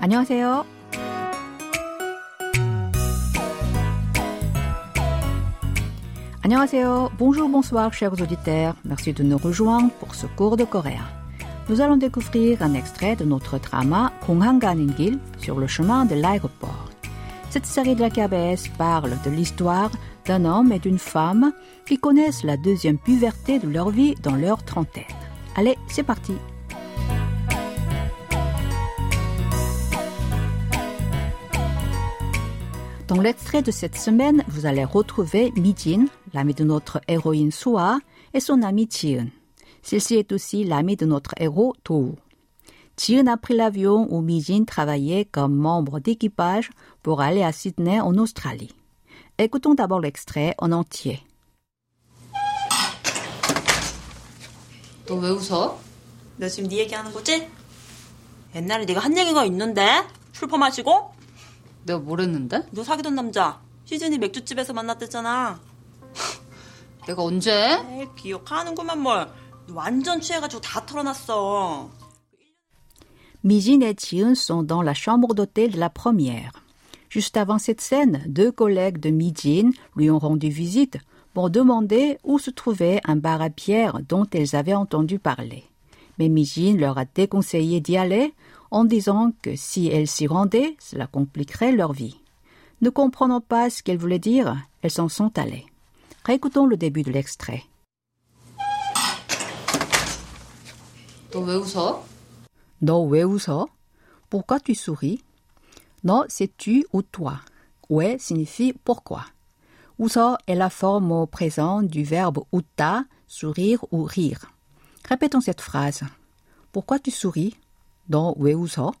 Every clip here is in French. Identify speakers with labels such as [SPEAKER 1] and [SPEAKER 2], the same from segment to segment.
[SPEAKER 1] 안녕하세요. 안녕하세요. Bonjour, bonsoir, chers auditeurs. Merci de nous rejoindre pour ce cours de coréen. Nous allons découvrir un extrait de notre drama 공항 가는 길 sur le chemin de l'aéroport. Cette série de la KBS parle de l'histoire d'un homme et d'une femme qui connaissent la deuxième puberté de leur vie dans leur trentaine. Allez, c'est parti. Dans l'extrait de cette semaine, vous allez retrouver Mijin, l'ami de notre héroïne Soa, et son ami Jiun. Celle-ci est aussi l'ami de notre héros Do. Jiun a pris l'avion où Mijin travaillait comme membre d'équipage pour aller à Sydney en Australie. Écoutons d'abord l'extrait en entier.
[SPEAKER 2] 너 왜 웃어?
[SPEAKER 3] 너 지금 네 얘기하는 거지? 옛날에 네가 한 얘기가 있는데 술퍼 마시고
[SPEAKER 2] 내가 뭘 했는데?
[SPEAKER 3] 너 사귀던 남자 시즌이 맥주집에서 만났댔잖아
[SPEAKER 2] 내가 언제?
[SPEAKER 3] 에이 기억하는구만 뭘너 완전 취해가지고 다 털어놨어
[SPEAKER 1] Mijin et Jiun sont dans la chambre d'hôtel de la première. Juste avant cette scène, deux collègues de Mijin lui ont rendu visite pour demander où se trouvait un bar à bière dont elles avaient entendu parler. Mais Mijin leur a déconseillé d'y aller en disant que si elles s'y rendaient, cela compliquerait leur vie. Ne comprenant pas ce qu'elles voulaient dire, elles s'en sont allées. Récoutons le début de l'extrait. Non, Pourquoi tu souris? Non, c'est tu ou toi. Ouais signifie pourquoi? Uso est la forme au présent du verbe uta, sourire ou rire. Répétons cette phrase. Pourquoi tu souris? 너 왜 웃어?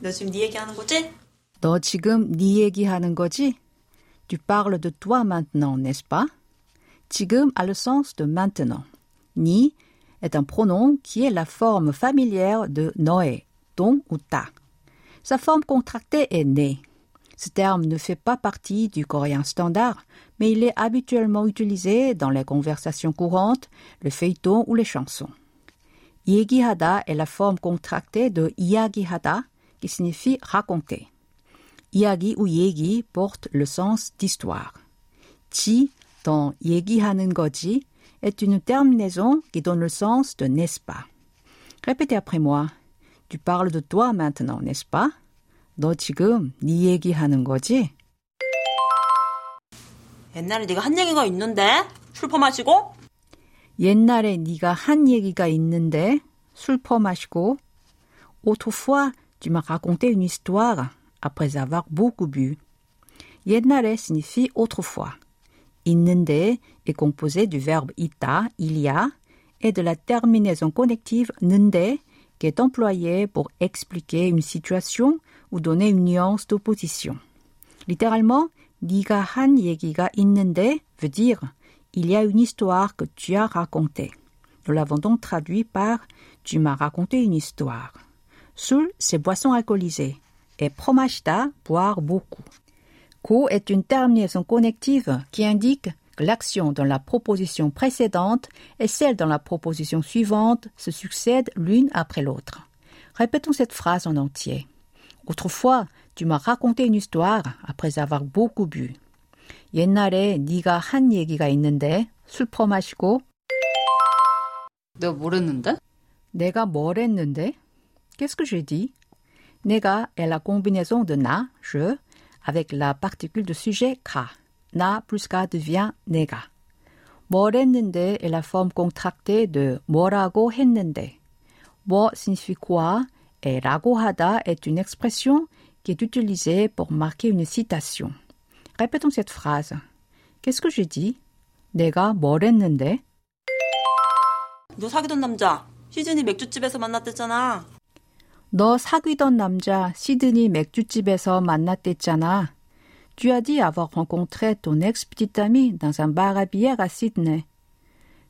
[SPEAKER 3] 너 지금 네 얘기하는 거지?
[SPEAKER 1] 너 지금 네 얘기하는 거지? Tu parles de toi maintenant, n'est-ce pas? 지금 a le sens de maintenant. Ni est un pronom qui est la forme familière de 너의, ton ou ta. Sa forme contractée est né. Ce terme ne fait pas partie du coréen standard, mais il est habituellement utilisé dans les conversations courantes, le feuilleton ou les chansons. 얘기하다 est la forme contractée de 이야기하다, qui signifie raconter. 이야기 ou 얘기 porte le sens d'histoire. 지 dans 얘기하는 거지 est une terminaison qui donne le sens de n'est-ce pas. Répétez après moi. Tu parles de toi maintenant, n'est-ce pas? 너 지금 네 얘기하는 거지?
[SPEAKER 3] 옛날에 네가 한 얘기가 있는데 술퍼 마시고
[SPEAKER 1] 옛날에 네가 한 얘기가 있는데 술 퍼마시고 autrefois tu m'as raconté une histoire après avoir beaucoup bu. 옛날에 signifie autrefois. 있는데 est composé du verbe 있다, il y a, et de la terminaison connective 는데 qui est employée pour expliquer une situation ou donner une nuance d'opposition. Littéralement, 네가 한 얘기가 있는데 veut dire il y a une histoire que tu as racontée. Nous l'avons donc traduit par tu m'as raconté une histoire. 술, c'est boisson alcoolisée. Et promashta, boire beaucoup. Ko est une terminaison connective qui indique que l'action dans la proposition précédente et celle dans la proposition suivante se succèdent l'une après l'autre. Répétons cette phrase en entier. Autrefois, tu m'as raconté une histoire après avoir beaucoup bu. 옛날에 네가 한 얘기가 있는데 술 퍼마시고
[SPEAKER 2] 내가 뭘 했는데?
[SPEAKER 1] 내가 뭘 했는데? Qu'est-ce que j'ai dit? 내가 est la combinaison de na, je, avec la particule de sujet ka. Na plus ka devient 내가. 뭘 했는데 est la forme contractée de 뭐라고 했는데. 뭐 signifie quoi et 라고 하다 est une expression qui est utilisée pour marquer une citation. Répétons cette phrase. Qu'est-ce que j'ai dit? 내가 뭘 했는데?
[SPEAKER 3] 너 사귀던 남자 시즌이 맥주집에서 만났댔잖아
[SPEAKER 1] 너 사귀던 남자 시드니 맥주집에서 만났댔잖아. Tu as dit avoir rencontré ton ex-petite amie dans un bar à bière à Sydney.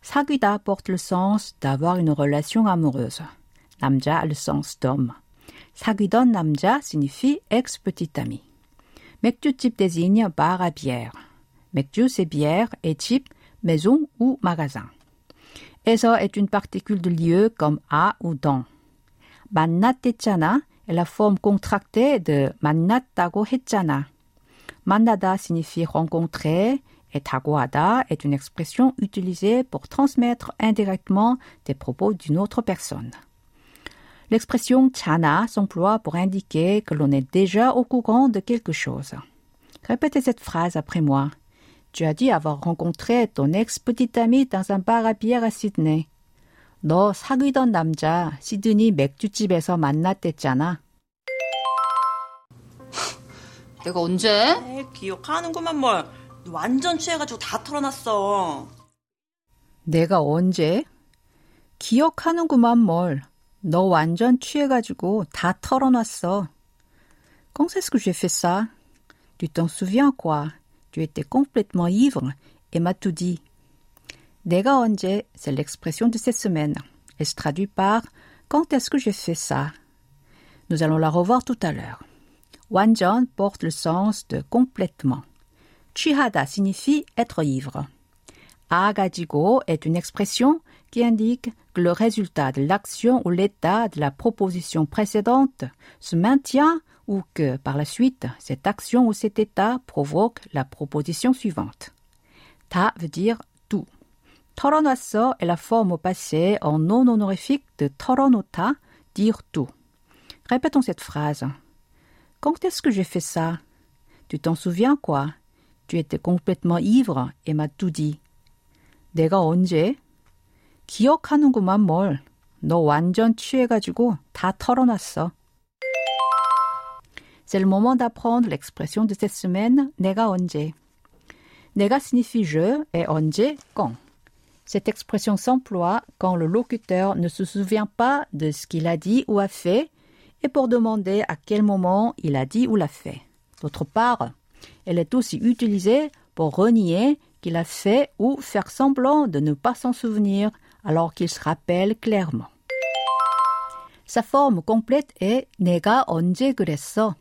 [SPEAKER 1] 사귀다 porte le sens d'avoir une relation amoureuse. 남자 a le sens d'homme. 사귀던 남자 signifie ex-petite amie. 맥주집 désigne bar à bière. 맥주 c'est bière et type maison ou magasin. 에서 est une particule de lieu comme à ou dans. 만났댔잖아 est la forme contractée de 만났다고 했잖아. 만나다 signifie rencontrer et tagoada est une expression utilisée pour transmettre indirectement des propos d'une autre personne. L'expression chana s'emploie pour indiquer que l'on est déjà au courant de quelque chose. Répétez cette phrase après moi. Tu as dit avoir rencontré ton ex-petite amie dans un bar à bière à Sydney. 너 사귀던 남자 시드니 맥주집에서 만났댔잖아.
[SPEAKER 2] 내가 언제?
[SPEAKER 3] 에이, 기억하는구만 뭘. 너 완전 취해가지고 다 털어놨어.
[SPEAKER 1] 내가 언제? 기억하는구만 뭘. 너 완전 취해가지고 다 털어놨어. Quand c'est-ce que j'ai fait ça? Tu t'en souviens quoi? Tu étais complètement ivre et m'as tout dit. 내가 언제, c'est l'expression de cette semaine. Elle se traduit par quand est-ce que j'ai fait ça? Nous allons la revoir tout à l'heure. 완전 porte le sens de complètement. 취하다 signifie être ivre. 아가지고 est une expression qui indique que le résultat de l'action ou l'état de la proposition précédente se maintient ou que, par la suite, cette action ou cet état provoque la proposition suivante. Ta veut dire tout. 털어놨어 est la forme au passé en non honorifique de 털어놓다, dire tout. Répétons cette phrase. Quand est-ce que j'ai fait ça? Tu t'en souviens quoi? Tu étais complètement ivre et m'as tout dit. 내가 언제? 기억하는구만 뭘. 너 완전 취해가지고 다 털어놨어. C'est le moment d'apprendre l'expression de cette semaine, 내가 언제. 내가 signifie je et 언제 quand. Cette expression s'emploie quand le locuteur ne se souvient pas de ce qu'il a dit ou a fait et pour demander à quel moment il a dit ou l'a fait. D'autre part, elle est aussi utilisée pour renier qu'il a fait ou faire semblant de ne pas s'en souvenir alors qu'il se rappelle clairement. Sa forme complète est 내가 언제 그랬어.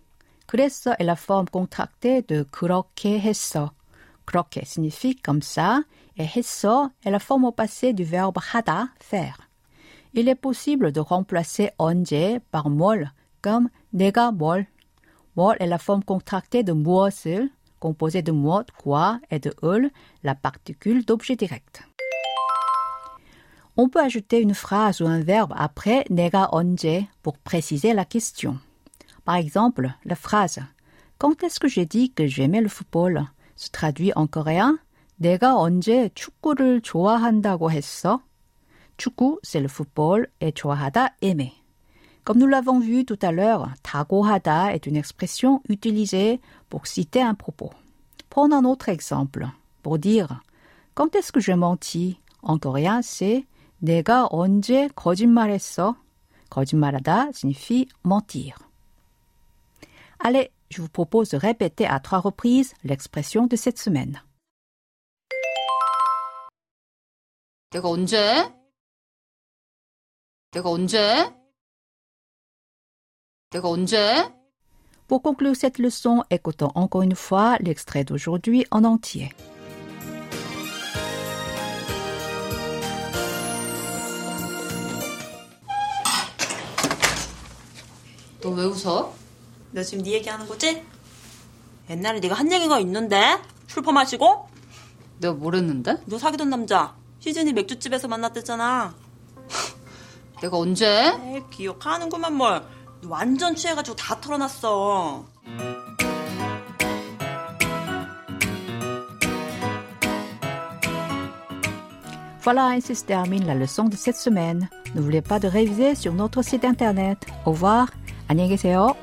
[SPEAKER 1] 그랬어 est la forme contractée de 그렇게 했어. 그렇게 signifie comme ça et 했어 est la forme au passé du verbe 하다, faire. Il est possible de remplacer 언제 par 뭘 comme 내가 뭘. 뭘 est la forme contractée de 무엇을, composée de 무엇, quoi et de 을, la particule d'objet direct. On peut ajouter une phrase ou un verbe après 내가 언제 pour préciser la question. Par exemple, la phrase Quand est-ce que j'ai dit que j'aimais le football se traduit en coréen 내가 언제 축구를 좋아한다고 했어? 축구, c'est le football et 좋아하다, aimer. Comme nous l'avons vu tout à l'heure, 다고하다 est une expression utilisée pour citer un propos. Prenons un autre exemple. Pour dire quand est-ce que j'ai menti en coréen, c'est 내가 언제 거짓말했어? 거짓말하다 signifie mentir. Allez, je vous propose de répéter à trois reprises l'expression de cette semaine.
[SPEAKER 2] 내가 언제? 내가 언제? 내가 언제?
[SPEAKER 1] Pour conclure cette leçon, écoutons encore une fois l'extrait d'aujourd'hui en entier.
[SPEAKER 2] 너 왜 웃어?
[SPEAKER 3] 너 지금 네 얘기하는 거지? 옛날에 네가 한 얘기가 있는데 술퍼 마시고
[SPEAKER 2] 내가 뭘 했는데?
[SPEAKER 3] 너 사귀던 남자 시즌이 맥주집에서 만났댔잖아.
[SPEAKER 2] 내가 언제?
[SPEAKER 3] 에이, 기억하는구만 뭘. 너 완전 취해가지고 다 털어놨어.
[SPEAKER 1] Voilà, ainsi se termine la leçon de cette semaine. N'oubliez pas de réviser sur notre site internet. Au revoir. 안녕히 계세요.